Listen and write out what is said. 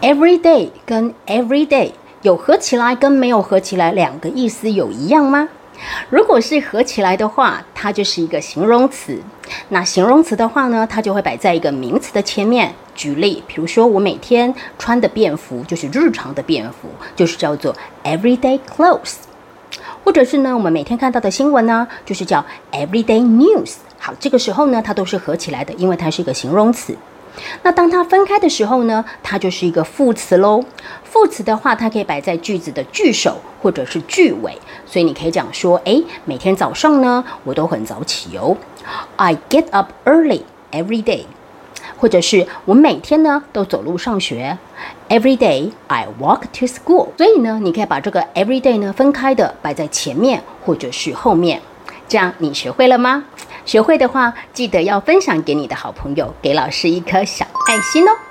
every day 跟 every day 有合起来跟没有合起来两个意思有一样吗？如果是合起来的话，它就是一个形容词。那形容词的话呢，它就会摆在一个名词的前面。举例，比如说我每天穿的便服就是日常的便服，就是叫做 everyday clothes。或者是呢，我们每天看到的新闻呢，就是叫 everyday news。好，这个时候呢，它都是合起来的，因为它是一个形容词。那当它分开的时候呢，它就是一个副词喽。副词的话，它可以摆在句子的句首或者是句尾，所以你可以讲说，诶，每天早上呢，我都很早起哦。I get up early every day。或者是我每天呢都走路上学，Every day I walk to school。所以呢，你可以把这个 every day 呢分开的摆在前面或者是后面，这样你学会了吗？学会的话，记得要分享给你的好朋友，给老师一颗小爱心哦。